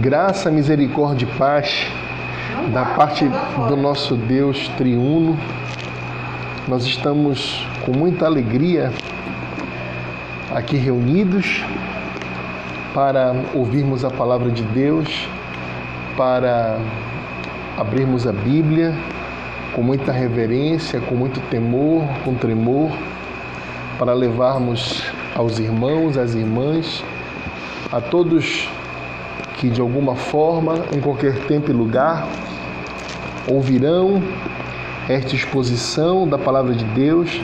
Graça, misericórdia e paz da parte do nosso Deus triuno. Nós estamos com muita alegria aqui reunidos para ouvirmos a palavra de Deus, para abrirmos a Bíblia com muita reverência, com muito temor, com tremor, para levarmos aos irmãos, às irmãs, a todos que de alguma forma, em qualquer tempo e lugar, ouvirão esta exposição da palavra de Deus,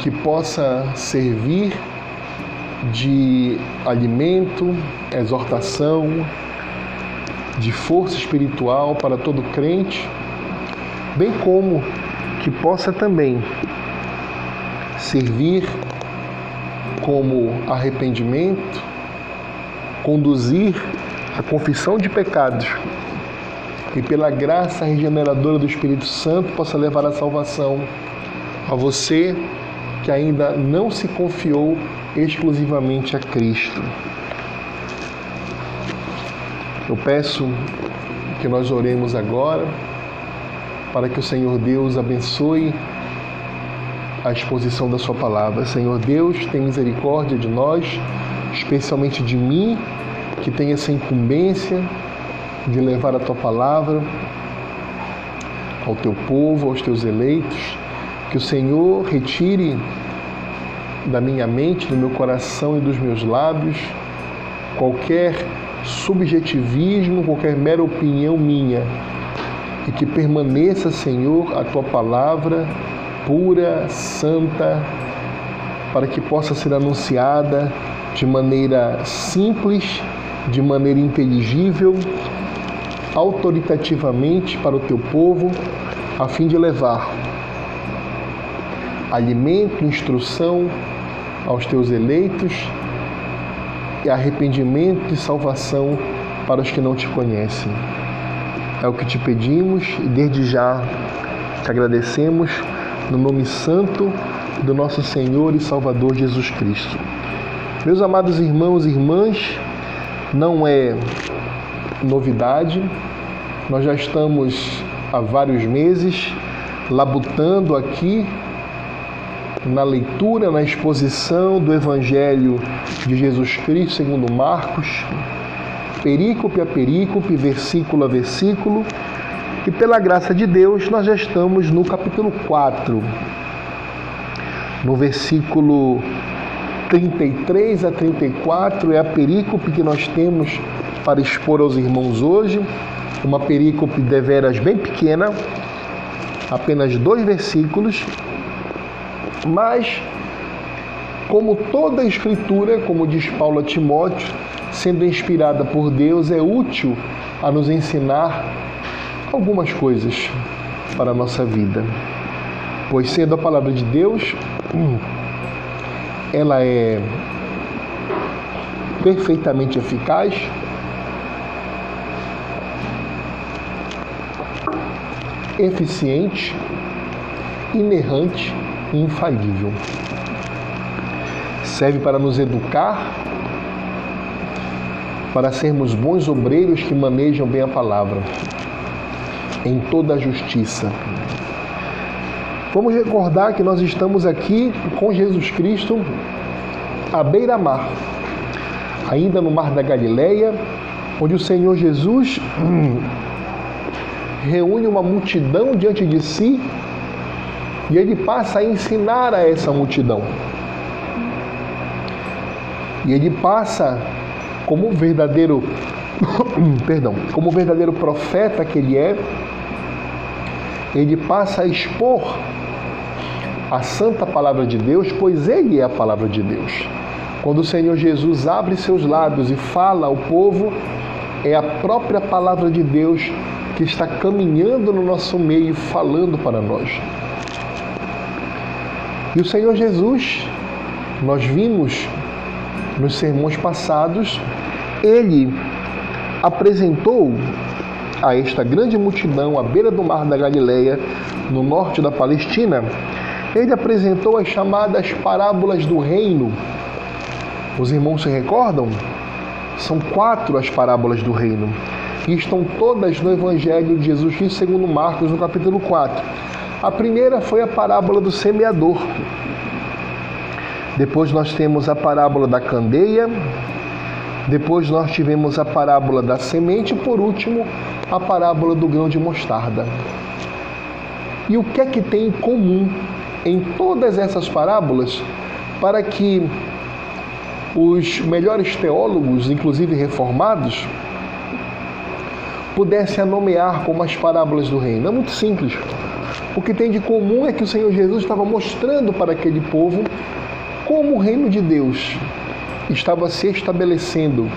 que possa servir de alimento, exortação, de força espiritual para todo crente, bem como que possa também servir como arrependimento, conduzir a confissão de pecados e pela graça regeneradora do Espírito Santo possa levar a salvação a você que ainda não se confiou exclusivamente a Cristo. Eu peço que nós oremos agora para que o Senhor Deus abençoe a exposição da Sua palavra. Senhor Deus, tem misericórdia de nós, especialmente de mim, que tenho essa incumbência de levar a Tua palavra ao Teu povo, aos Teus eleitos. Que o Senhor retire da minha mente, do meu coração e dos meus lábios qualquer subjetivismo, qualquer mera opinião minha. E que permaneça, Senhor, a tua palavra pura, santa, para que possa ser anunciada de maneira simples, de maneira inteligível, autoritativamente para o teu povo, a fim de levar alimento, instrução aos teus eleitos e arrependimento e salvação para os que não te conhecem. É o que te pedimos e desde já te agradecemos no nome santo do nosso Senhor e Salvador Jesus Cristo. Meus amados irmãos e irmãs, não é novidade, nós já estamos há vários meses labutando aqui na leitura, na exposição do Evangelho de Jesus Cristo segundo Marcos, perícope a perícope, versículo a versículo, e pela graça de Deus nós já estamos no capítulo 4, no versículo 33 a 34 é a perícope que nós temos para expor aos irmãos hoje, uma perícope deveras bem pequena, apenas dois versículos, mas, como toda a Escritura, como diz Paulo a Timóteo, sendo inspirada por Deus, é útil a nos ensinar algumas coisas para a nossa vida. Pois, sendo a palavra de Deus, ela é perfeitamente eficaz, eficiente, inerrante infalível. Serve para nos educar, para sermos bons obreiros que manejam bem a palavra, em toda a justiça. Vamos recordar que nós estamos aqui com Jesus Cristo à beira-mar, ainda no Mar da Galileia, onde o Senhor Jesus hum, reúne uma multidão diante de si e ele passa a ensinar a essa multidão. E ele passa como verdadeiro perdão, como verdadeiro profeta que ele é, ele passa a expor a santa palavra de Deus, pois ele é a palavra de Deus. Quando o Senhor Jesus abre seus lábios e fala ao povo, é a própria palavra de Deus que está caminhando no nosso meio, falando para nós. E o Senhor Jesus, nós vimos nos sermões passados, ele apresentou a esta grande multidão à beira do mar da Galileia, no norte da Palestina, ele apresentou as chamadas parábolas do reino. Os irmãos se recordam? São quatro as parábolas do reino. E estão todas no Evangelho de Jesus Cristo, segundo Marcos, no capítulo 4. A primeira foi a parábola do semeador. Depois nós temos a parábola da candeia. Depois nós tivemos a parábola da semente. E por último, a parábola do grão de mostarda. E o que é que tem em comum em todas essas parábolas para que os melhores teólogos, inclusive reformados, pudessem nomear como as parábolas do reino. É muito simples. O que tem de comum é que o Senhor Jesus estava mostrando para aquele povo como o reino de Deus estava se estabelecendo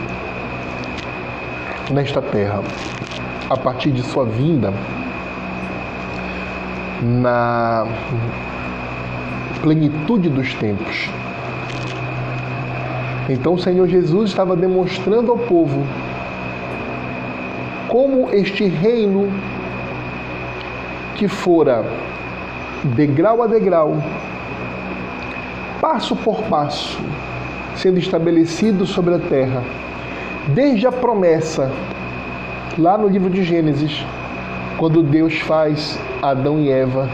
nesta terra a partir de sua vinda na plenitude dos tempos. Então o Senhor Jesus estava demonstrando ao povo como este reino que fora degrau a degrau, passo por passo, sendo estabelecido sobre a terra, desde a promessa, lá no livro de Gênesis, quando Deus faz Adão e Eva,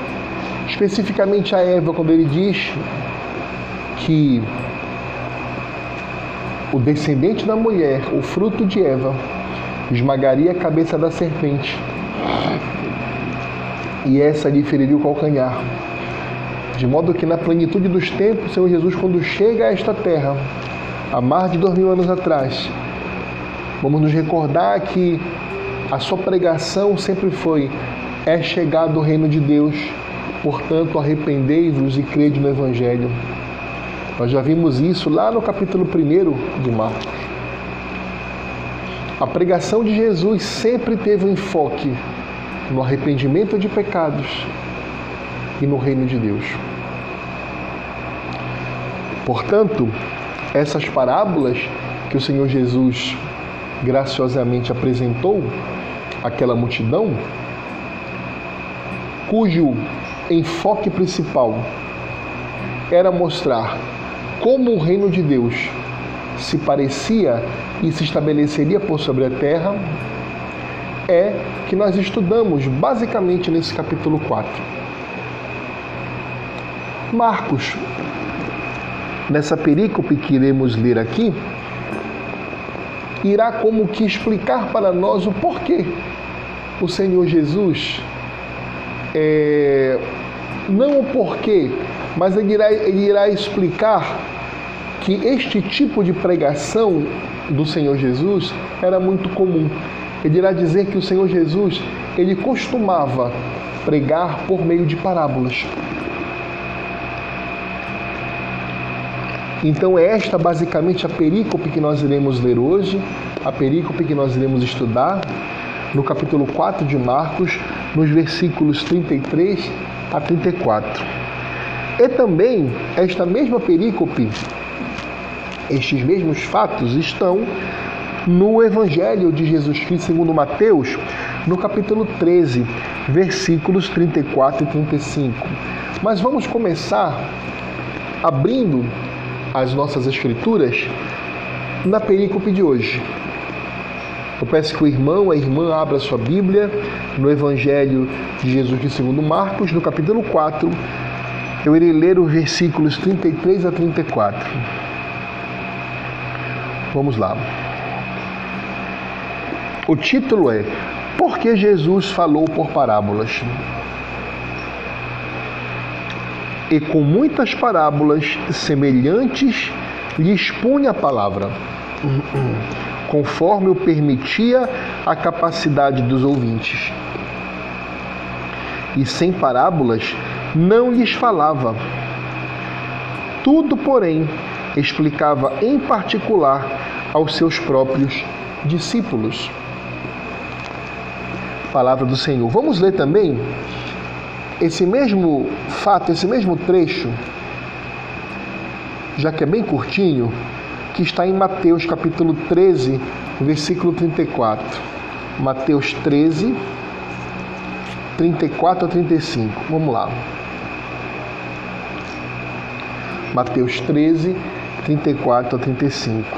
especificamente a Eva, quando ele diz que o descendente da mulher, o fruto de Eva, esmagaria a cabeça da serpente e essa lhe feriria o calcanhar. De modo que na plenitude dos tempos, Senhor Jesus, quando chega a esta terra, há mais de dois mil anos atrás, vamos nos recordar que a sua pregação sempre foi: é chegado o reino de Deus, portanto, arrependei-vos e crede no Evangelho. Nós já vimos isso lá no capítulo 1 de Marcos. A pregação de Jesus sempre teve um enfoque no arrependimento de pecados e no reino de Deus. Portanto, essas parábolas que o Senhor Jesus graciosamente apresentou àquela multidão, cujo enfoque principal era mostrar como o reino de Deus se parecia e se estabeleceria por sobre a terra, é que nós estudamos basicamente nesse capítulo 4. Marcos, nessa perícope que iremos ler aqui, irá como que explicar para nós o porquê o Senhor Jesus, é, não o porquê, mas ele irá, ele irá explicar que este tipo de pregação do Senhor Jesus era muito comum. Ele irá dizer que o Senhor Jesus, ele costumava pregar por meio de parábolas. Então é esta basicamente a perícope que nós iremos ler hoje, a perícope que nós iremos estudar no capítulo 4 de Marcos, nos versículos 33 a 34. E também esta mesma perícope estes mesmos fatos estão no Evangelho de Jesus Cristo segundo Mateus, no capítulo 13, versículos 34 e 35. Mas vamos começar abrindo as nossas escrituras na perícope de hoje. Eu peço que o irmão, a irmã abra sua Bíblia no Evangelho de Jesus Cristo segundo Marcos, no capítulo 4. Eu irei ler os versículos 33 a 34. Vamos lá. O título é Por que Jesus falou por parábolas? E com muitas parábolas semelhantes lhe expunha a palavra, conforme o permitia a capacidade dos ouvintes. E sem parábolas não lhes falava. Tudo, porém, explicava em particular aos seus próprios discípulos. Palavra do Senhor. Vamos ler também esse mesmo fato, esse mesmo trecho, já que é bem curtinho, que está em Mateus capítulo 13, versículo 34. Mateus 13, 34 a 35. Vamos lá. Mateus 13, 34 a 35.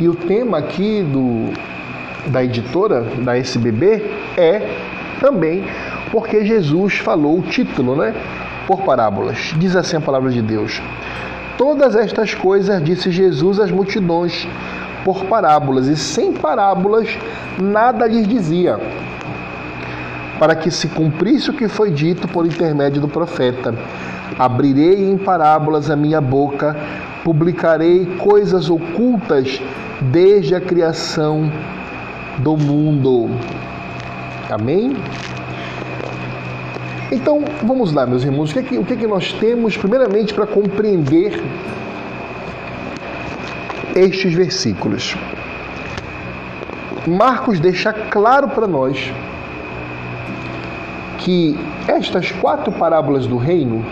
E o tema aqui do, da editora, da SBB, é também porque Jesus falou o título, né? Por parábolas. Diz assim a palavra de Deus. Todas estas coisas disse Jesus às multidões por parábolas, e sem parábolas nada lhes dizia, para que se cumprisse o que foi dito por intermédio do profeta. Abrirei em parábolas a minha boca, publicarei coisas ocultas desde a criação do mundo. Amém? Então, vamos lá, meus irmãos, o que, é que, o que, é que nós temos, primeiramente, para compreender estes versículos? Marcos deixa claro para nós que estas quatro parábolas do reino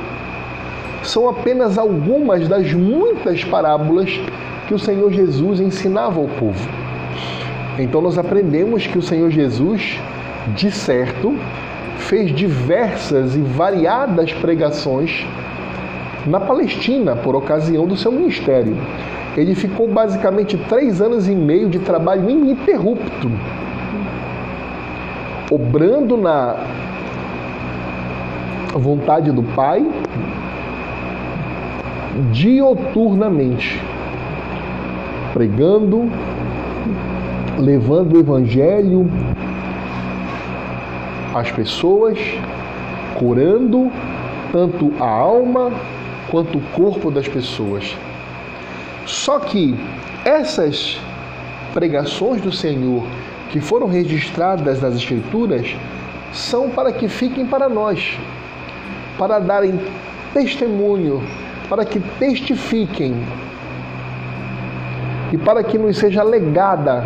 são apenas algumas das muitas parábolas que o Senhor Jesus ensinava ao povo. Então nós aprendemos que o Senhor Jesus, de certo, fez diversas e variadas pregações na Palestina por ocasião do seu ministério. Ele ficou basicamente três anos e meio de trabalho ininterrupto, obrando na vontade do Pai dioturnamente, pregando, levando o Evangelho às pessoas, curando tanto a alma quanto o corpo das pessoas. Só que essas pregações do Senhor que foram registradas nas Escrituras são para que fiquem para nós, para darem testemunho, para que testifiquem e para que nos seja legada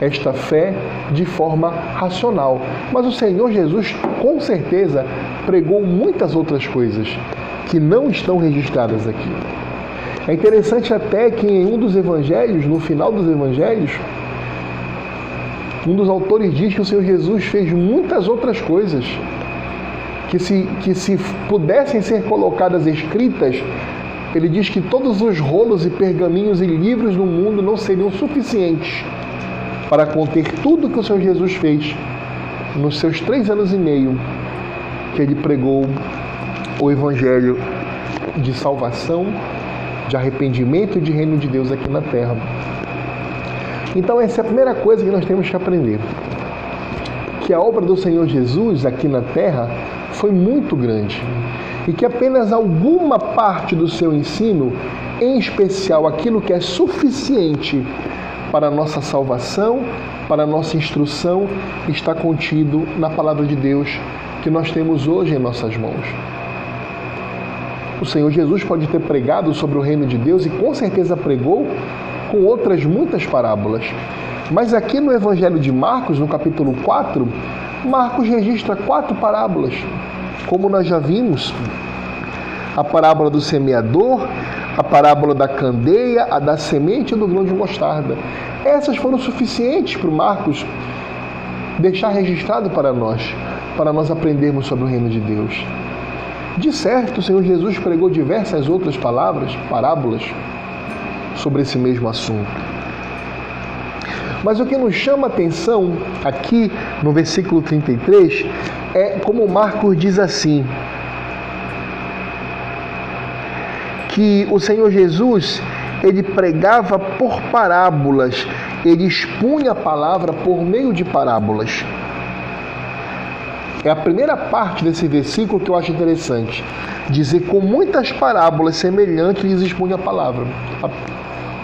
esta fé de forma racional. Mas o Senhor Jesus, com certeza, pregou muitas outras coisas que não estão registradas aqui. É interessante até que em um dos evangelhos, no final dos evangelhos, um dos autores diz que o Senhor Jesus fez muitas outras coisas que se, que se pudessem ser colocadas escritas, ele diz que todos os rolos e pergaminhos e livros no mundo não seriam suficientes para conter tudo que o Senhor Jesus fez nos seus três anos e meio que ele pregou o Evangelho de salvação, de arrependimento e de reino de Deus aqui na terra. Então, essa é a primeira coisa que nós temos que aprender: que a obra do Senhor Jesus aqui na terra foi muito grande e que apenas alguma parte do seu ensino, em especial aquilo que é suficiente para a nossa salvação, para a nossa instrução, está contido na palavra de Deus que nós temos hoje em nossas mãos. O Senhor Jesus pode ter pregado sobre o reino de Deus e com certeza pregou com outras muitas parábolas. Mas aqui no Evangelho de Marcos, no capítulo 4, Marcos registra quatro parábolas, como nós já vimos. A parábola do semeador, a parábola da candeia, a da semente e do grão de mostarda. Essas foram suficientes para o Marcos deixar registrado para nós, para nós aprendermos sobre o reino de Deus. De certo, o Senhor Jesus pregou diversas outras palavras, parábolas, sobre esse mesmo assunto. Mas o que nos chama a atenção aqui no versículo 33 é como Marcos diz assim: que o Senhor Jesus ele pregava por parábolas, ele expunha a palavra por meio de parábolas. É a primeira parte desse versículo que eu acho interessante. Dizer com muitas parábolas semelhantes lhes expunha a palavra.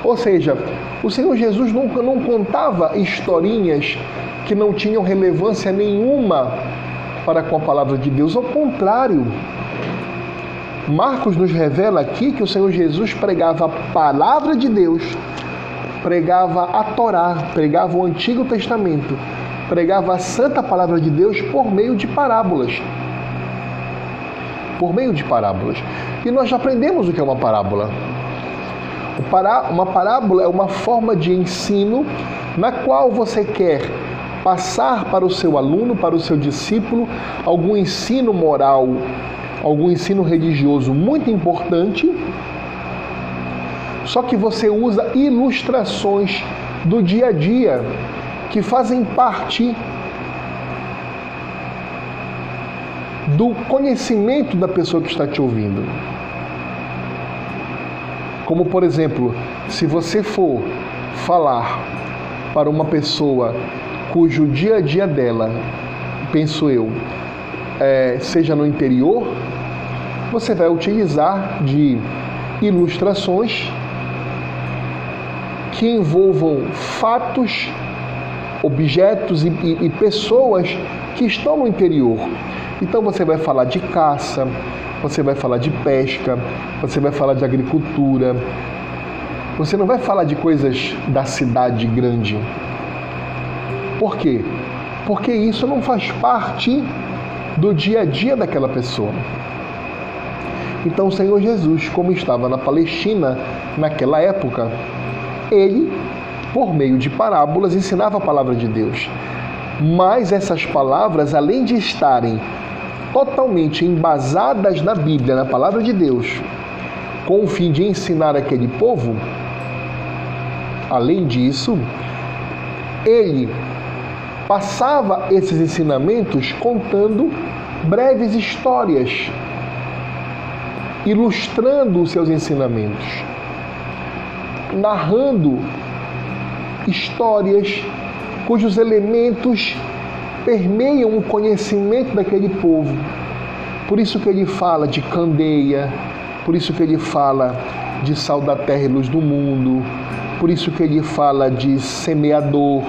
Ou seja, o Senhor Jesus nunca não contava historinhas que não tinham relevância nenhuma para com a palavra de Deus. Ao contrário, Marcos nos revela aqui que o Senhor Jesus pregava a palavra de Deus, pregava a Torá, pregava o Antigo Testamento, pregava a santa palavra de Deus por meio de parábolas. Por meio de parábolas. E nós já aprendemos o que é uma parábola. Uma parábola é uma forma de ensino na qual você quer passar para o seu aluno, para o seu discípulo, algum ensino moral, algum ensino religioso muito importante, Só que você usa ilustrações do dia a dia que fazem parte do conhecimento da pessoa que está te ouvindo. Como, por exemplo, se você for falar para uma pessoa cujo dia a dia dela, penso eu, é, seja no interior, você vai utilizar de ilustrações que envolvam fatos, objetos e, e, e pessoas que estão no interior. Então você vai falar de caça, você vai falar de pesca, você vai falar de agricultura. Você não vai falar de coisas da cidade grande. Por quê? Porque isso não faz parte do dia a dia daquela pessoa. Então o Senhor Jesus, como estava na Palestina naquela época, ele, por meio de parábolas, ensinava a palavra de Deus. Mas essas palavras, além de estarem totalmente embasadas na Bíblia, na palavra de Deus, com o fim de ensinar aquele povo, além disso, ele passava esses ensinamentos contando breves histórias, ilustrando os seus ensinamentos, narrando histórias cujos elementos permeiam o conhecimento daquele povo. Por isso que ele fala de candeia, por isso que ele fala de sal da terra e luz do mundo, por isso que ele fala de semeador,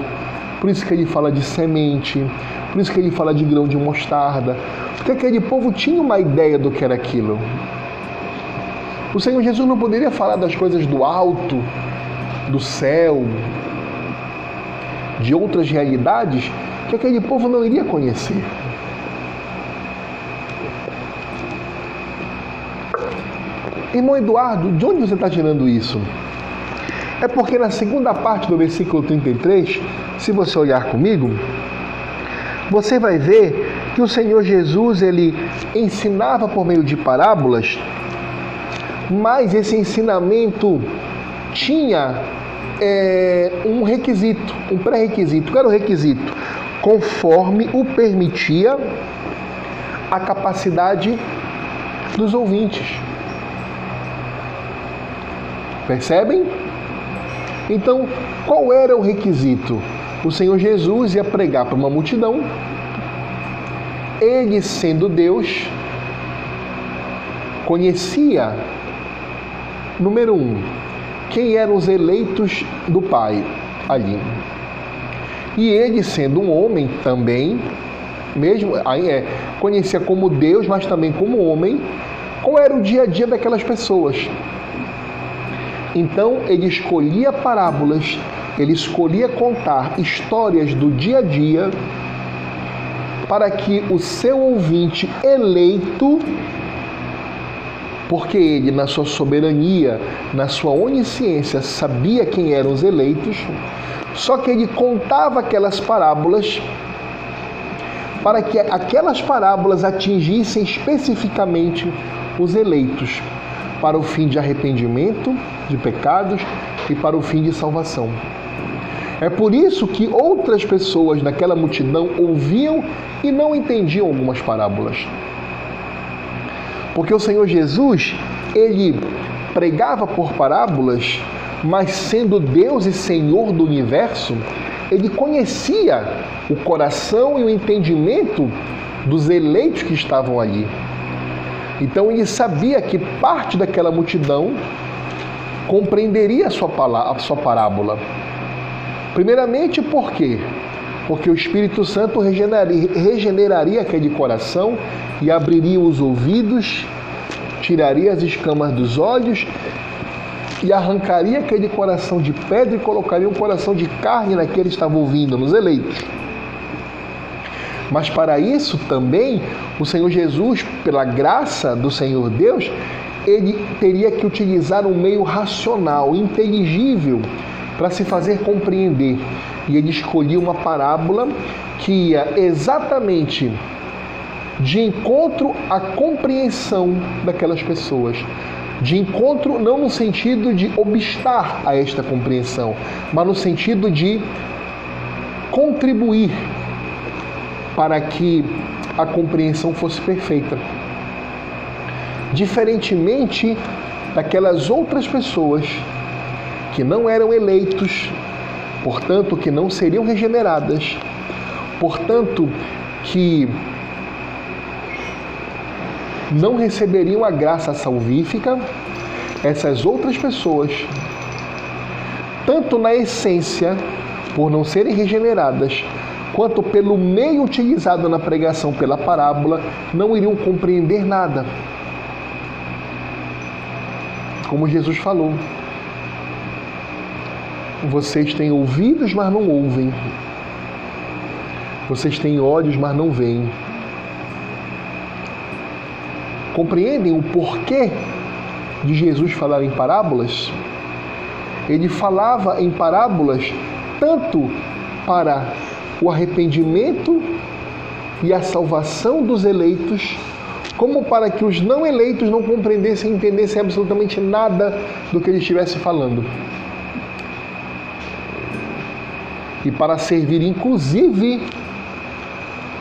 por isso que ele fala de semente, por isso que ele fala de grão de mostarda, porque aquele povo tinha uma ideia do que era aquilo. O Senhor Jesus não poderia falar das coisas do alto, do céu, de outras realidades, que aquele povo não iria conhecer. Irmão Eduardo, de onde você está tirando isso? É porque na segunda parte do versículo 33, se você olhar comigo, você vai ver que o Senhor Jesus ele ensinava por meio de parábolas, mas esse ensinamento tinha é, um requisito, um pré-requisito. Qual era o requisito? conforme o permitia a capacidade dos ouvintes. Percebem? Então, qual era o requisito? O Senhor Jesus ia pregar para uma multidão, ele, sendo Deus, conhecia, número um, quem eram os eleitos do Pai ali. E ele, sendo um homem também, mesmo aí é, conhecia como Deus, mas também como homem, qual era o dia a dia daquelas pessoas. Então ele escolhia parábolas, ele escolhia contar histórias do dia a dia para que o seu ouvinte eleito, porque ele, na sua soberania, na sua onisciência, sabia quem eram os eleitos, só que ele contava aquelas parábolas para que aquelas parábolas atingissem especificamente os eleitos, para o fim de arrependimento de pecados e para o fim de salvação. É por isso que outras pessoas naquela multidão ouviam e não entendiam algumas parábolas. Porque o Senhor Jesus, ele pregava por parábolas mas sendo Deus e Senhor do universo, ele conhecia o coração e o entendimento dos eleitos que estavam ali. Então ele sabia que parte daquela multidão compreenderia a sua, palavra, a sua parábola. Primeiramente, por quê? Porque o Espírito Santo regeneraria, regeneraria aquele coração e abriria os ouvidos, tiraria as escamas dos olhos e arrancaria aquele coração de pedra e colocaria um coração de carne naquele que estava ouvindo, nos eleitos. Mas para isso também, o Senhor Jesus, pela graça do Senhor Deus, ele teria que utilizar um meio racional, inteligível, para se fazer compreender. E ele escolhia uma parábola que ia exatamente de encontro à compreensão daquelas pessoas de encontro não no sentido de obstar a esta compreensão, mas no sentido de contribuir para que a compreensão fosse perfeita. Diferentemente daquelas outras pessoas que não eram eleitos, portanto, que não seriam regeneradas, portanto, que não receberiam a graça salvífica, essas outras pessoas, tanto na essência, por não serem regeneradas, quanto pelo meio utilizado na pregação pela parábola, não iriam compreender nada. Como Jesus falou, vocês têm ouvidos, mas não ouvem. Vocês têm olhos, mas não veem. Compreendem o porquê de Jesus falar em parábolas? Ele falava em parábolas tanto para o arrependimento e a salvação dos eleitos, como para que os não eleitos não compreendessem e entendessem absolutamente nada do que ele estivesse falando. E para servir, inclusive,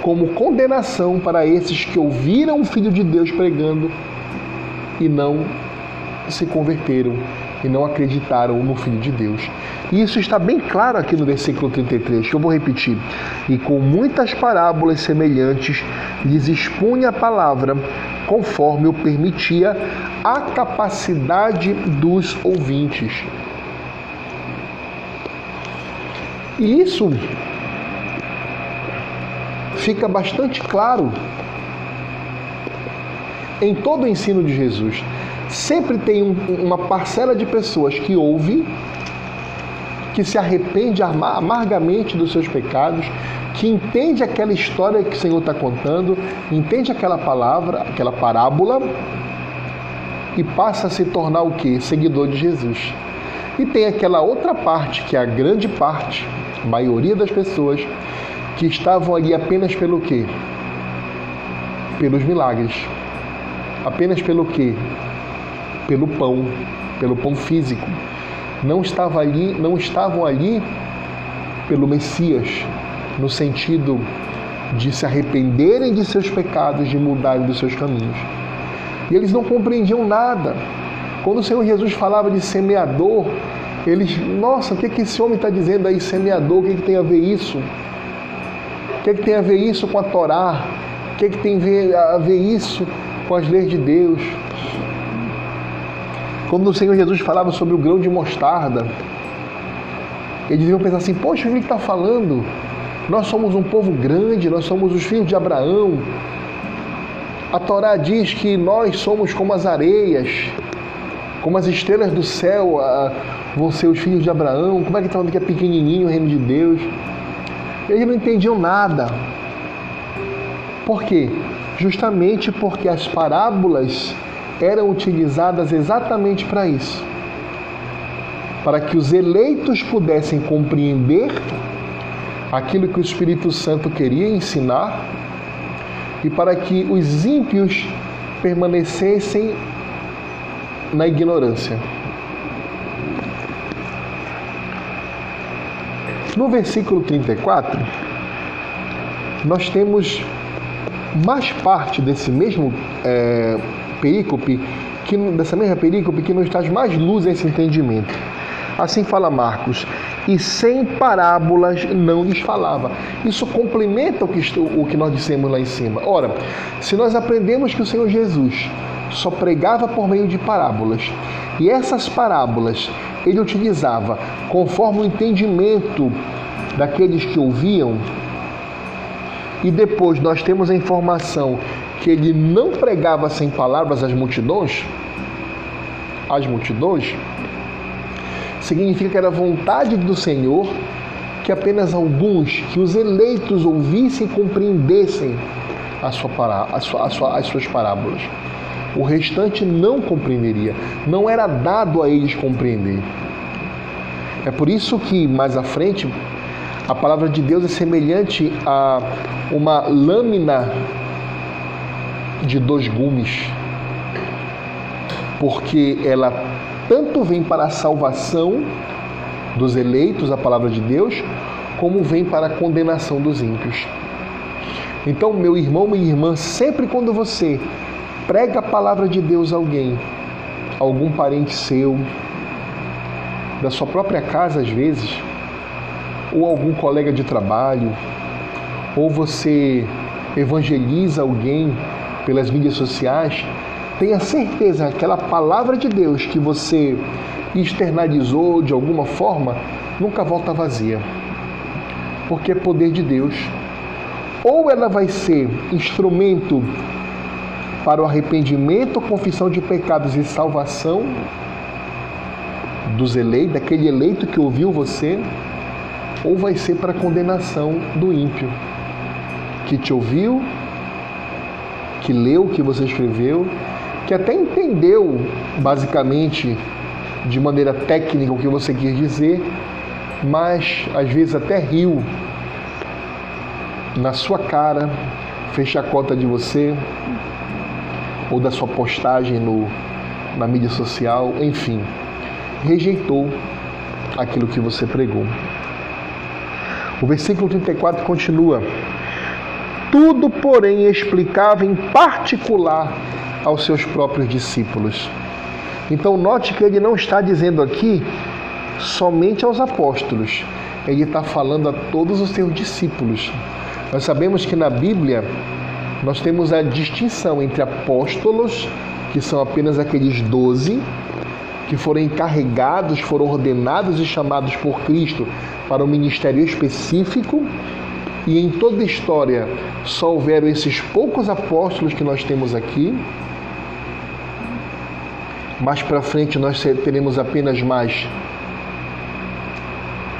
como condenação para esses que ouviram o Filho de Deus pregando e não se converteram e não acreditaram no Filho de Deus. E isso está bem claro aqui no versículo 33, que eu vou repetir. E com muitas parábolas semelhantes lhes expunha a palavra, conforme o permitia a capacidade dos ouvintes. E isso fica bastante claro em todo o ensino de Jesus. Sempre tem um, uma parcela de pessoas que ouve, que se arrepende amargamente dos seus pecados, que entende aquela história que o Senhor está contando, entende aquela palavra, aquela parábola e passa a se tornar o que? Seguidor de Jesus. E tem aquela outra parte, que é a grande parte, maioria das pessoas, que estavam ali apenas pelo quê? Pelos milagres. Apenas pelo quê? Pelo pão, pelo pão físico. Não estava ali, não estavam ali pelo Messias, no sentido de se arrependerem de seus pecados, de mudarem dos seus caminhos. E eles não compreendiam nada. Quando o Senhor Jesus falava de semeador, eles, nossa, o que, que esse homem está dizendo aí, semeador? O que, que tem a ver isso? O que, que tem a ver isso com a Torá? O que, que tem a ver isso com as leis de Deus? Quando o Senhor Jesus falava sobre o grão de mostarda, eles iam pensar assim: Poxa, o que ele está falando? Nós somos um povo grande, nós somos os filhos de Abraão. A Torá diz que nós somos como as areias, como as estrelas do céu vão ser os filhos de Abraão. Como é que está falando que é pequenininho o reino de Deus? Eles não entendiam nada. Por quê? Justamente porque as parábolas eram utilizadas exatamente para isso para que os eleitos pudessem compreender aquilo que o Espírito Santo queria ensinar e para que os ímpios permanecessem na ignorância. No versículo 34, nós temos mais parte desse mesmo é, perícope, que, dessa mesma perícope, que nos traz mais luz a esse entendimento. Assim fala Marcos, e sem parábolas não lhes falava. Isso complementa o que, o que nós dissemos lá em cima. Ora, se nós aprendemos que o Senhor Jesus só pregava por meio de parábolas, e essas parábolas ele utilizava conforme o entendimento daqueles que ouviam, e depois nós temos a informação que ele não pregava sem palavras às multidões, às multidões, significa que era vontade do Senhor que apenas alguns, que os eleitos ouvissem e compreendessem a sua a sua, a sua, as suas parábolas. O restante não compreenderia, não era dado a eles compreender. É por isso que mais à frente a palavra de Deus é semelhante a uma lâmina de dois gumes porque ela tanto vem para a salvação dos eleitos, a palavra de Deus, como vem para a condenação dos ímpios. Então, meu irmão, minha irmã, sempre quando você prega a palavra de Deus a alguém, algum parente seu, da sua própria casa às vezes, ou algum colega de trabalho, ou você evangeliza alguém pelas mídias sociais, tenha certeza que aquela palavra de Deus que você externalizou de alguma forma nunca volta vazia. Porque é poder de Deus. Ou ela vai ser instrumento para o arrependimento, confissão de pecados e salvação dos eleitos, daquele eleito que ouviu você, ou vai ser para a condenação do ímpio, que te ouviu, que leu o que você escreveu, que até entendeu basicamente de maneira técnica o que você quis dizer, mas às vezes até riu na sua cara, fez chacota de você ou da sua postagem no, na mídia social, enfim, rejeitou aquilo que você pregou. O versículo 34 continua: Tudo, porém, explicava em particular aos seus próprios discípulos. Então, note que ele não está dizendo aqui somente aos apóstolos, ele está falando a todos os seus discípulos. Nós sabemos que na Bíblia nós temos a distinção entre apóstolos, que são apenas aqueles doze, que foram encarregados, foram ordenados e chamados por Cristo para um ministério específico, e em toda a história só houveram esses poucos apóstolos que nós temos aqui. Mais para frente nós teremos apenas mais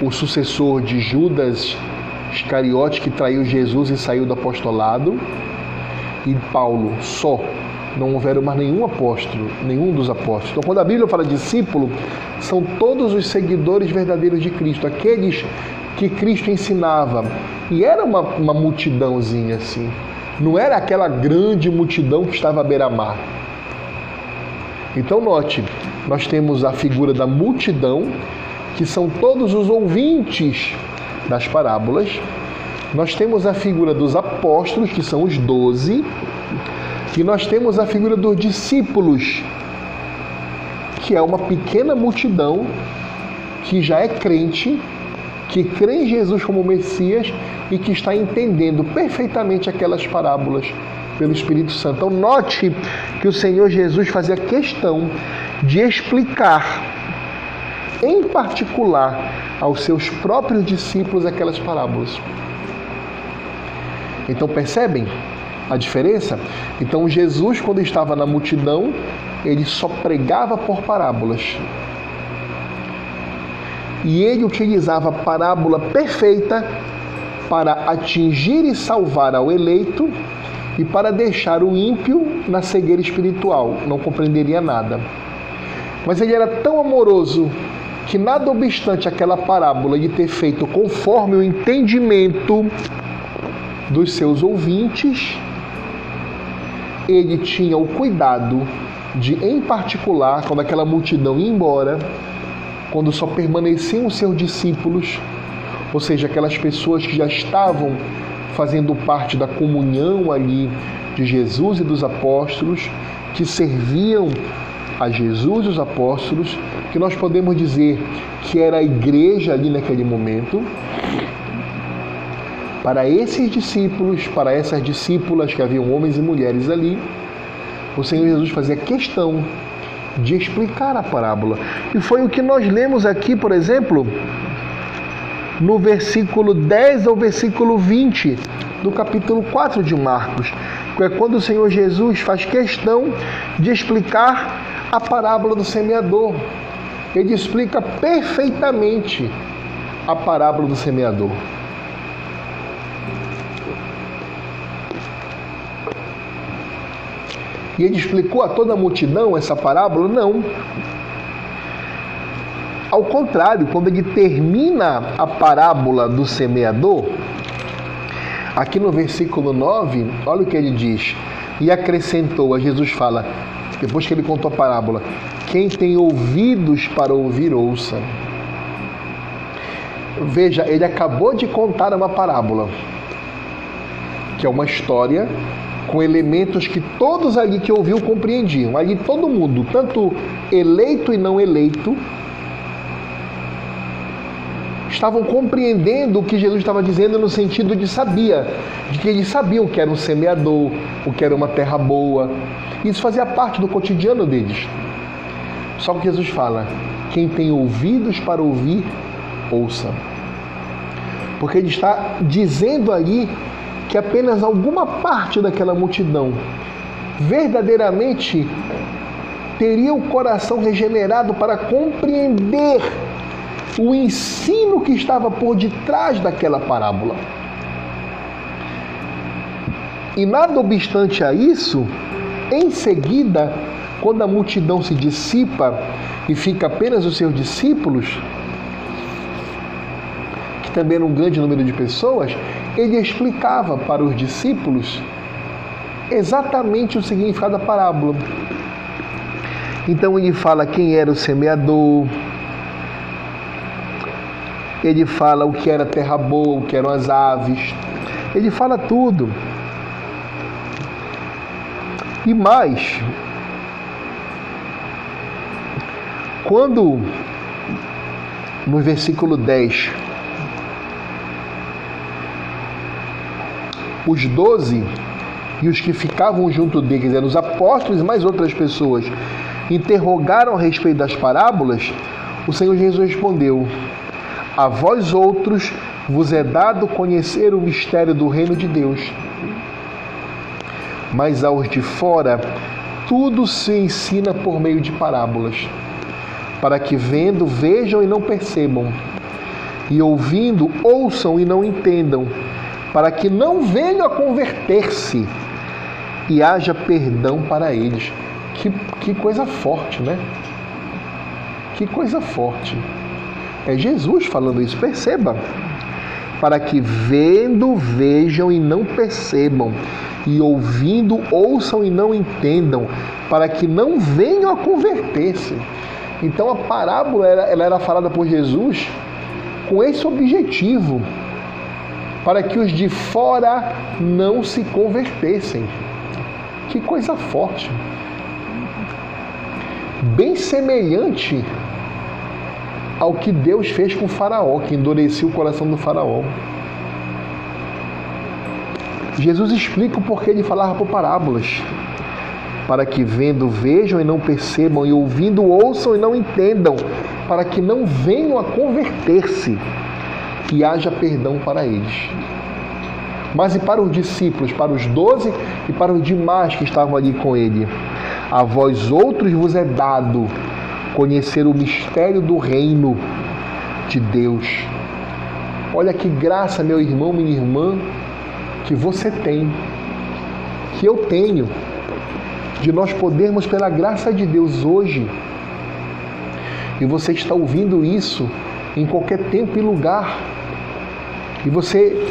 o sucessor de Judas Iscariote que traiu Jesus e saiu do apostolado, e Paulo só. Não houveram mais nenhum apóstolo, nenhum dos apóstolos. Então, quando a Bíblia fala discípulo, são todos os seguidores verdadeiros de Cristo, aqueles que Cristo ensinava. E era uma, uma multidãozinha assim. Não era aquela grande multidão que estava à beira-mar. Então, note, nós temos a figura da multidão, que são todos os ouvintes das parábolas. Nós temos a figura dos apóstolos, que são os doze, e nós temos a figura dos discípulos, que é uma pequena multidão que já é crente, que crê em Jesus como Messias e que está entendendo perfeitamente aquelas parábolas pelo Espírito Santo. Então, note que o Senhor Jesus fazia questão de explicar, em particular, aos seus próprios discípulos aquelas parábolas. Então percebem a diferença? Então Jesus, quando estava na multidão, ele só pregava por parábolas. E ele utilizava a parábola perfeita para atingir e salvar ao eleito e para deixar o ímpio na cegueira espiritual, não compreenderia nada. Mas ele era tão amoroso que, nada obstante aquela parábola de ter feito conforme o entendimento dos seus ouvintes, ele tinha o cuidado de, em particular, quando aquela multidão ia embora, quando só permaneciam os seus discípulos, ou seja, aquelas pessoas que já estavam fazendo parte da comunhão ali de Jesus e dos apóstolos, que serviam a Jesus e os apóstolos, que nós podemos dizer que era a igreja ali naquele momento. Para esses discípulos, para essas discípulas que haviam homens e mulheres ali, o Senhor Jesus fazia questão de explicar a parábola. E foi o que nós lemos aqui, por exemplo, no versículo 10 ao versículo 20 do capítulo 4 de Marcos, que é quando o Senhor Jesus faz questão de explicar a parábola do semeador. Ele explica perfeitamente a parábola do semeador. E ele explicou a toda a multidão essa parábola? Não. Ao contrário, quando ele termina a parábola do semeador, aqui no versículo 9, olha o que ele diz. E acrescentou, a Jesus fala: depois que ele contou a parábola: quem tem ouvidos para ouvir, ouça. Veja, ele acabou de contar uma parábola, que é uma história com elementos que todos ali que ouviu compreendiam. Ali todo mundo, tanto eleito e não eleito, estavam compreendendo o que Jesus estava dizendo no sentido de sabia, de que eles sabiam que era um semeador, o que era uma terra boa. Isso fazia parte do cotidiano deles. Só que Jesus fala: quem tem ouvidos para ouvir, ouça. Porque ele está dizendo ali que apenas alguma parte daquela multidão verdadeiramente teria o coração regenerado para compreender o ensino que estava por detrás daquela parábola. E nada obstante a isso, em seguida, quando a multidão se dissipa e fica apenas os seus discípulos, que também era um grande número de pessoas, ele explicava para os discípulos exatamente o significado da parábola. Então ele fala quem era o semeador, ele fala o que era terra boa, o que eram as aves, ele fala tudo. E mais, quando no versículo 10, os doze e os que ficavam junto deles, eram os apóstolos e mais outras pessoas, interrogaram a respeito das parábolas, o Senhor Jesus respondeu: a vós outros vos é dado conhecer o mistério do reino de Deus. Mas aos de fora, tudo se ensina por meio de parábolas, para que vendo, vejam e não percebam, e ouvindo, ouçam e não entendam, para que não venham a converter-se e haja perdão para eles. Que, que coisa forte, né? Que coisa forte. É Jesus falando isso, perceba. Para que vendo, vejam e não percebam, e ouvindo, ouçam e não entendam, para que não venham a converter-se. Então a parábola era, ela era falada por Jesus com esse objetivo, para que os de fora não se convertessem. Que coisa forte. Bem semelhante ao que Deus fez com Faraó, que endureceu o coração do Faraó. Jesus explica o porquê de falar por parábolas. Para que vendo vejam e não percebam, e ouvindo ouçam e não entendam, para que não venham a converter-se e haja perdão para eles. Mas e para os discípulos, para os doze e para os demais que estavam ali com ele? A vós outros vos é dado conhecer o mistério do reino de Deus. Olha que graça, meu irmão, minha irmã, que você tem, que eu tenho, de nós podermos, pela graça de Deus, hoje, e você está ouvindo isso em qualquer tempo e lugar, e você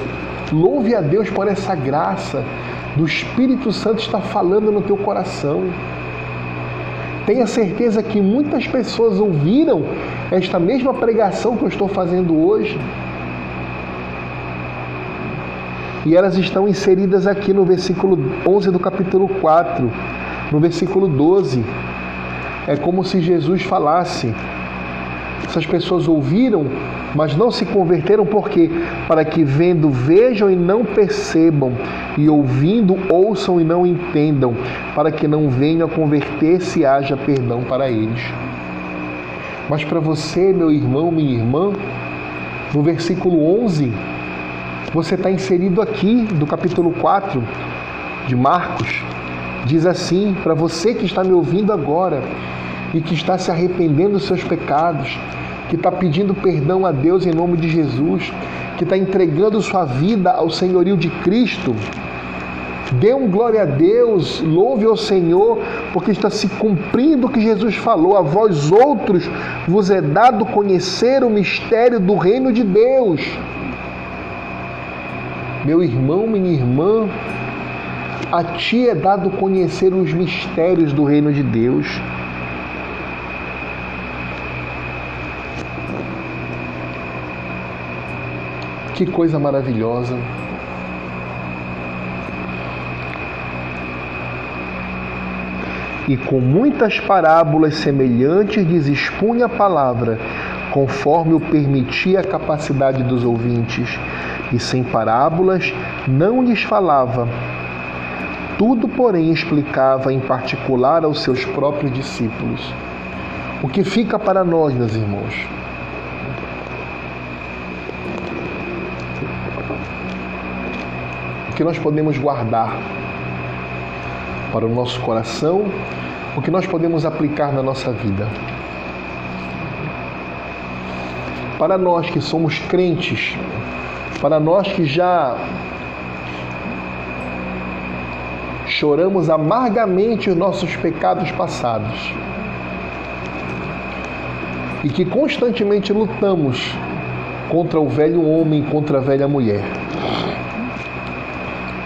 louve a Deus por essa graça do Espírito Santo estar falando no teu coração. Tenha certeza que muitas pessoas ouviram esta mesma pregação que eu estou fazendo hoje. E elas estão inseridas aqui no versículo 11 do capítulo 4, no versículo 12. É como se Jesus falasse: essas pessoas ouviram, mas não se converteram, por quê? Para que vendo vejam e não percebam, e ouvindo ouçam e não entendam, para que não venham a converter-se e haja perdão para eles. Mas para você, meu irmão, minha irmã, no versículo 11, você está inserido aqui do capítulo 4 de Marcos. Diz assim: para você que está me ouvindo agora e que está se arrependendo dos seus pecados, que está pedindo perdão a Deus em nome de Jesus, que está entregando sua vida ao senhorio de Cristo, Dê um glória a Deus, louve ao Senhor, porque está se cumprindo o que Jesus falou. A vós outros vos é dado conhecer o mistério do reino de Deus. Meu irmão, minha irmã, A ti é dado conhecer os mistérios do reino de Deus. Que coisa maravilhosa. E com muitas parábolas semelhantes lhes expunha a palavra, conforme o permitia a capacidade dos ouvintes, e sem parábolas não lhes falava. Tudo, porém, explicava em particular aos seus próprios discípulos. O que fica para nós, meus irmãos? Que nós podemos guardar para o nosso coração, o que nós podemos aplicar na nossa vida. Para nós que somos crentes, para nós que já choramos amargamente os nossos pecados passados e que constantemente lutamos contra o velho homem, contra a velha mulher.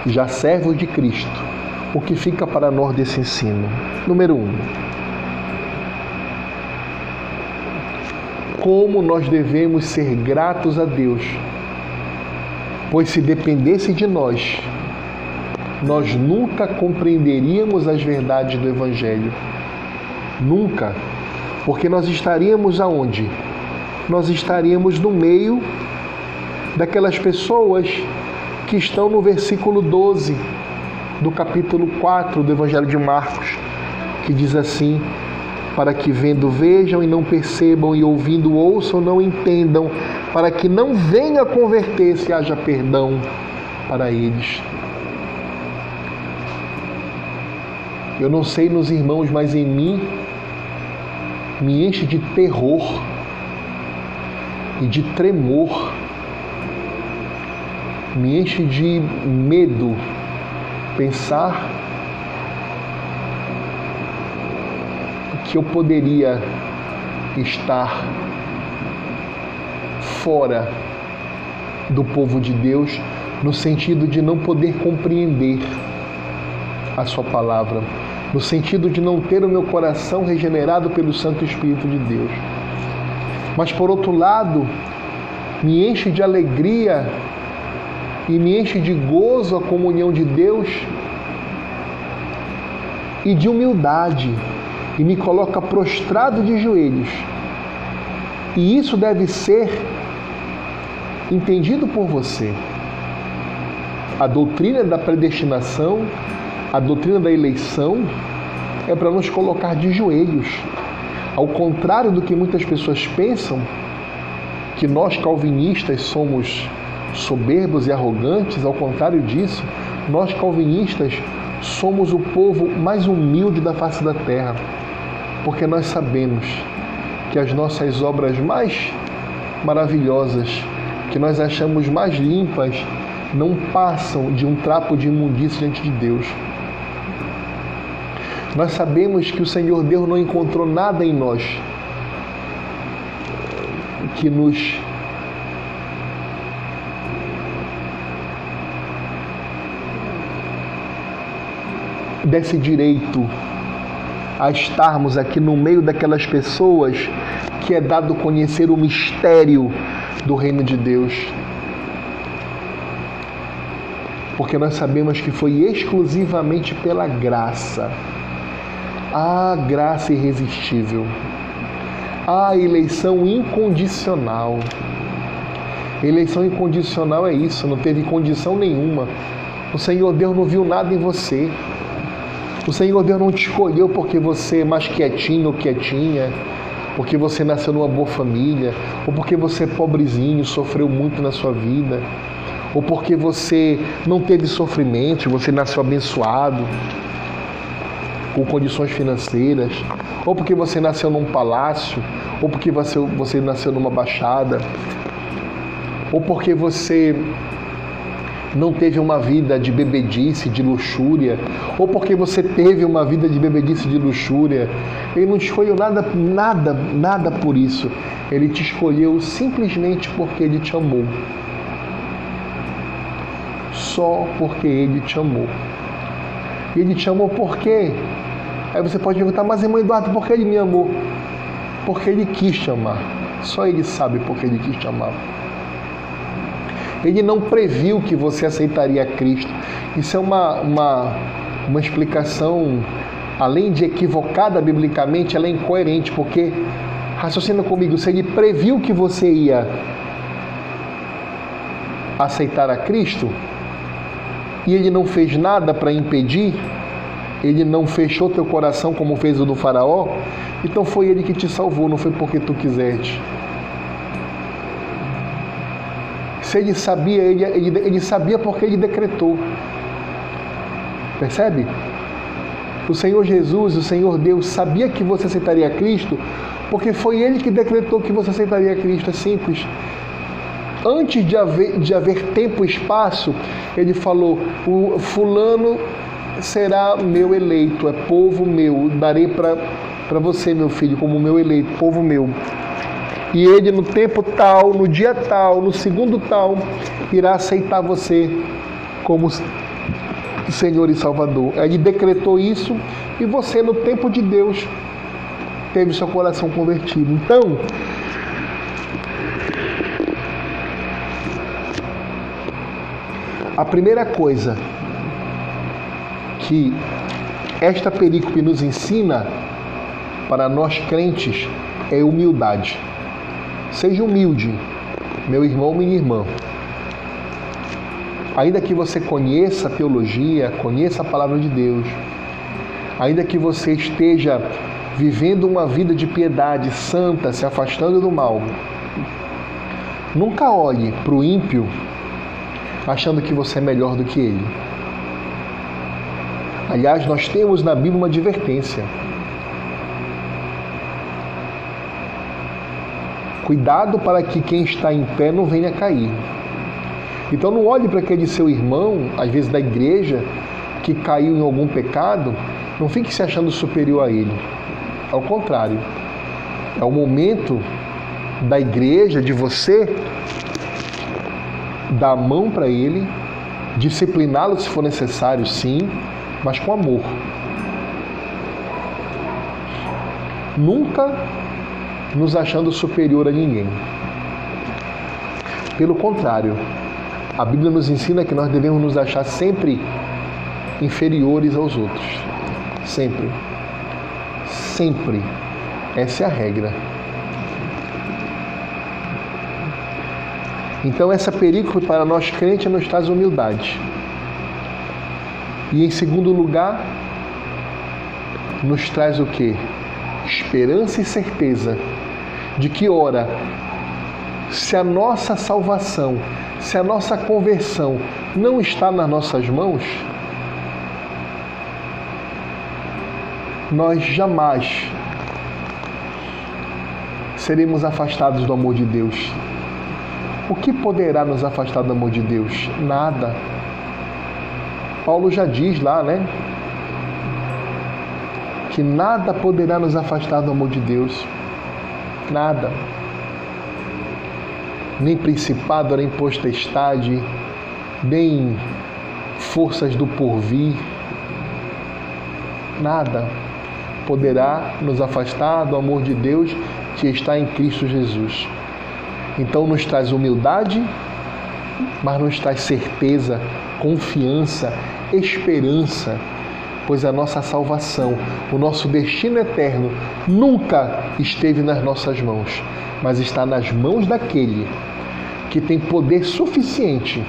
Já servos de Cristo, o que fica para nós desse ensino? Número um. Como nós devemos ser gratos a Deus, pois se dependesse de nós, nós nunca compreenderíamos as verdades do Evangelho. Nunca. Porque nós estaríamos aonde? Nós estaríamos no meio daquelas pessoas que estão no versículo 12 do capítulo 4 do Evangelho de Marcos, que diz assim: Para que vendo vejam e não percebam, e ouvindo ouçam não entendam, para que não venha converter-se haja perdão para eles. Eu não sei nos irmãos, mas em mim me enche de terror e de tremor, me enche de medo pensar que eu poderia estar fora do povo de Deus no sentido de não poder compreender a sua palavra, no sentido de não ter o meu coração regenerado pelo Santo Espírito de Deus. Mas por outro lado, me enche de alegria e me enche de gozo a comunhão de Deus e de humildade e me coloca prostrado de joelhos. E isso deve ser entendido por você. A doutrina da predestinação, a doutrina da eleição é para nos colocar de joelhos. Ao contrário do que muitas pessoas pensam, que nós calvinistas somos soberbos e arrogantes, ao contrário disso, nós calvinistas somos o povo mais humilde da face da terra, porque nós sabemos que as nossas obras mais maravilhosas, que nós achamos mais limpas, não passam de um trapo de imundícia diante de Deus. Nós sabemos que o Senhor Deus não encontrou nada em nós que nos desse direito a estarmos aqui no meio daquelas pessoas que é dado conhecer o mistério do reino de Deus. Porque nós sabemos que foi exclusivamente pela graça. A graça irresistível. A eleição incondicional. Eleição incondicional é isso, não teve condição nenhuma. O Senhor Deus não viu nada em você. O Senhor Deus não te escolheu porque você é mais quietinho ou quietinha, porque você nasceu numa boa família, ou porque você é pobrezinho, sofreu muito na sua vida, ou porque você não teve sofrimento, você nasceu abençoado, com condições financeiras, ou porque você nasceu num palácio, ou porque você, você nasceu numa baixada, ou porque você não teve uma vida de bebedice, de luxúria, ou porque você teve uma vida de bebedice, de luxúria. Ele não escolheu nada, nada, nada por isso. Ele te escolheu simplesmente porque ele te amou. Só porque ele te amou. Ele te amou por quê? Aí você pode perguntar, mas irmão Eduardo, por que ele me amou? Porque ele quis te amar. Só ele sabe por que ele quis te amar. Ele não previu que você aceitaria Cristo. Isso é uma, uma, uma explicação, além de equivocada biblicamente, ela é incoerente, porque, raciocina comigo, se ele previu que você ia aceitar a Cristo e ele não fez nada para impedir, ele não fechou teu coração como fez o do Faraó, então foi ele que te salvou, não foi porque tu quiseste. Se ele sabia, ele, ele, ele sabia porque ele decretou. Percebe? O Senhor Jesus, o Senhor Deus, sabia que você aceitaria Cristo, porque foi Ele que decretou que você aceitaria Cristo. É simples. Antes de haver, de haver tempo e espaço, Ele falou: o fulano será meu eleito, é povo meu, darei para você, meu filho, como meu eleito, povo meu e ele no tempo tal, no dia tal, no segundo tal, irá aceitar você como Senhor e Salvador. Ele decretou isso e você, no tempo de Deus, teve seu coração convertido. Então, a primeira coisa que esta perícope nos ensina para nós crentes é humildade. Seja humilde, meu irmão, minha irmã. Ainda que você conheça a teologia, conheça a palavra de Deus, ainda que você esteja vivendo uma vida de piedade santa, se afastando do mal, nunca olhe para o ímpio achando que você é melhor do que ele. Aliás, nós temos na Bíblia uma advertência. Cuidado para que quem está em pé não venha cair. Então não olhe para aquele seu irmão, às vezes da igreja, que caiu em algum pecado, não fique se achando superior a ele. Ao contrário, é o momento da igreja, de você dar a mão para ele, discipliná-lo se for necessário, sim, mas com amor. Nunca nos achando superior a ninguém. Pelo contrário, a Bíblia nos ensina que nós devemos nos achar sempre inferiores aos outros. Sempre. Sempre. Essa é a regra. Então, essa perícope para nós crentes nos traz humildade. E em segundo lugar, nos traz o que? Esperança e certeza de que, ora, se a nossa salvação, se a nossa conversão não está nas nossas mãos, nós jamais seremos afastados do amor de Deus. O que poderá nos afastar do amor de Deus? Nada. Paulo já diz lá, né? Que nada poderá nos afastar do amor de Deus nada. Nem principado, nem potestade, nem forças do porvir, nada poderá nos afastar do amor de Deus que está em Cristo Jesus. Então nos traz humildade, mas nos traz certeza, confiança, esperança pois a nossa salvação, o nosso destino eterno nunca esteve nas nossas mãos, mas está nas mãos daquele que tem poder suficiente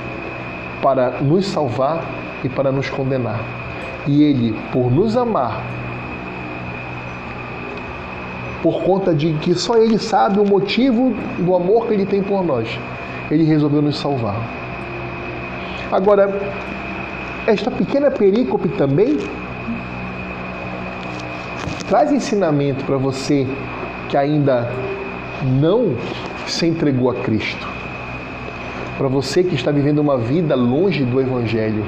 para nos salvar e para nos condenar. E ele, por nos amar, por conta de que só ele sabe o motivo do amor que ele tem por nós, ele resolveu nos salvar. Agora, esta pequena perícope também traz ensinamento para você que ainda não se entregou a Cristo. Para você que está vivendo uma vida longe do Evangelho.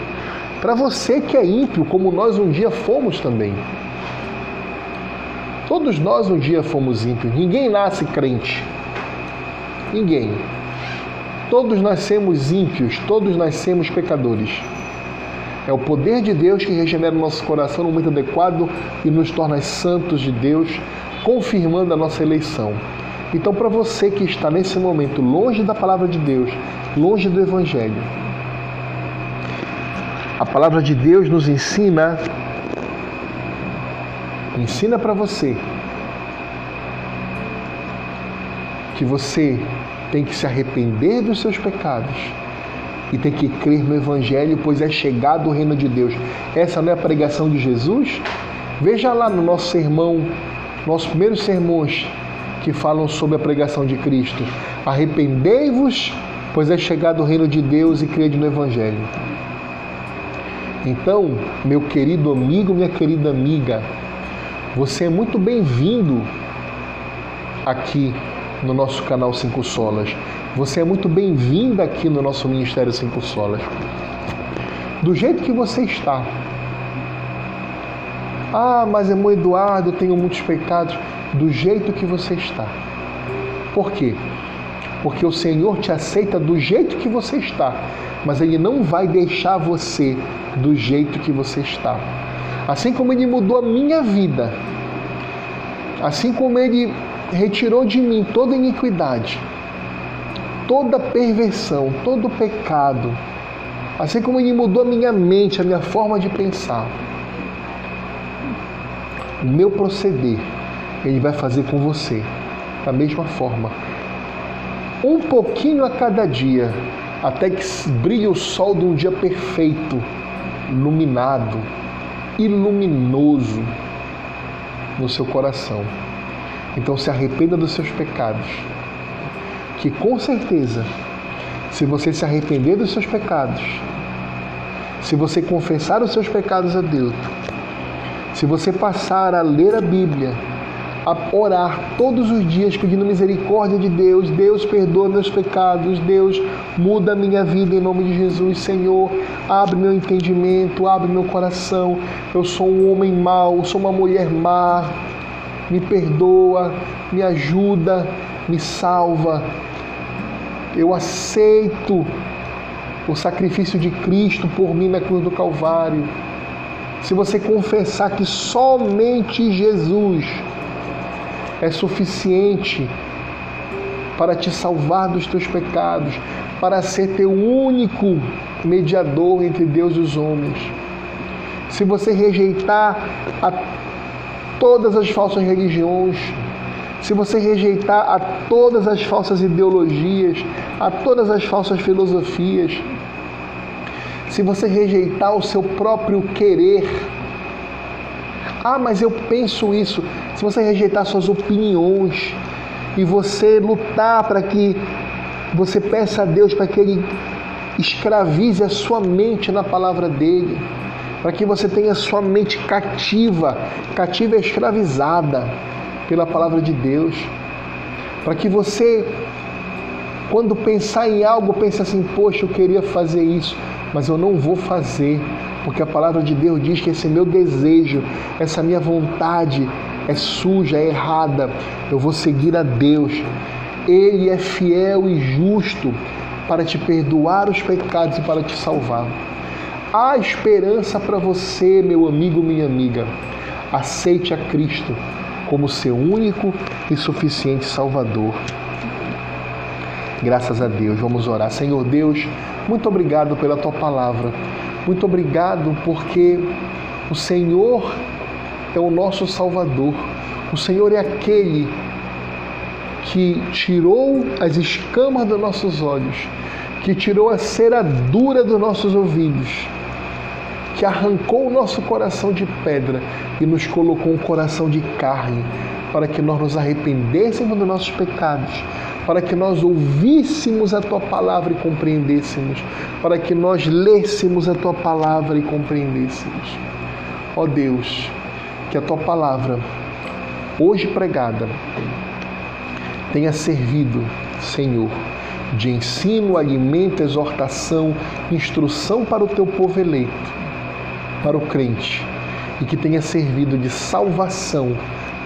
Para você que é ímpio, como nós um dia fomos também. Todos nós um dia fomos ímpios. Ninguém nasce crente. Ninguém. Todos nascemos ímpios, todos nascemos pecadores. É o poder de Deus que regenera o nosso coração no momento adequado e nos torna santos de Deus, confirmando a nossa eleição. Então, para você que está nesse momento longe da palavra de Deus, longe do Evangelho, a palavra de Deus nos ensina, ensina para você que você tem que se arrepender dos seus pecados e tem que crer no Evangelho, pois é chegado o reino de Deus. Essa não é a pregação de Jesus? Veja lá no nosso sermão, nossos primeiros sermões que falam sobre a pregação de Cristo. Arrependei-vos, pois é chegado o reino de Deus e crede no Evangelho. Então, meu querido amigo, minha querida amiga, você é muito bem-vindo aqui no nosso canal Cinco Solas. Você é muito bem-vinda aqui no nosso Ministério Cinco Solas. Do jeito que você está. Ah, mas irmão Eduardo, eu tenho muitos pecados. Do jeito que você está. Por quê? Porque o Senhor te aceita do jeito que você está, mas Ele não vai deixar você do jeito que você está. Assim como Ele mudou a minha vida, assim como Ele retirou de mim toda iniquidade, toda perversão, todo pecado, assim como Ele mudou a minha mente, a minha forma de pensar, o meu proceder, Ele vai fazer com você da mesma forma. Um pouquinho a cada dia, até que brilhe o sol de um dia perfeito, iluminado, iluminoso no seu coração. Então se arrependa dos seus pecados que com certeza, se você se arrepender dos seus pecados, se você confessar os seus pecados a Deus, se você passar a ler a Bíblia, a orar todos os dias pedindo misericórdia de Deus, Deus perdoa meus pecados, Deus muda a minha vida em nome de Jesus, Senhor, abre meu entendimento, abre meu coração. Eu sou um homem mau, sou uma mulher má. Me perdoa, me ajuda, me salva, eu aceito o sacrifício de Cristo por mim na cruz do Calvário. Se você confessar que somente Jesus é suficiente para te salvar dos teus pecados, para ser teu único mediador entre Deus e os homens. Se você rejeitar a todas as falsas religiões, se você rejeitar a todas as falsas ideologias, a todas as falsas filosofias, se você rejeitar o seu próprio querer, ah, mas eu penso isso. Se você rejeitar suas opiniões e você lutar para que você peça a Deus para que Ele escravize a sua mente na palavra dele, para que você tenha sua mente cativa, cativa e escravizada pela palavra de Deus, para que você, quando pensar em algo, pense assim: poxa, eu queria fazer isso, mas eu não vou fazer, porque a palavra de Deus diz que esse meu desejo, essa minha vontade é suja, é errada. Eu vou seguir a Deus. Ele é fiel e justo para te perdoar os pecados e para te salvar. Há esperança para você, meu amigo, minha amiga. Aceite a Cristo como seu único e suficiente Salvador. Graças a Deus, vamos orar. Senhor Deus, muito obrigado pela tua palavra. Muito obrigado porque o Senhor é o nosso Salvador. O Senhor é aquele que tirou as escamas dos nossos olhos, que tirou a cera dura dos nossos ouvidos que arrancou o nosso coração de pedra e nos colocou um coração de carne, para que nós nos arrependêssemos dos nossos pecados, para que nós ouvíssemos a tua palavra e compreendêssemos, para que nós lêssemos a tua palavra e compreendêssemos. Ó Deus, que a tua palavra, hoje pregada, tenha servido, Senhor, de ensino, alimento, exortação, instrução para o teu povo eleito para o crente e que tenha servido de salvação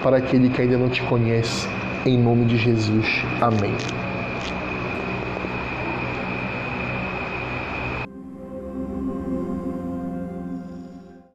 para aquele que ainda não te conhece. Em nome de Jesus. Amém.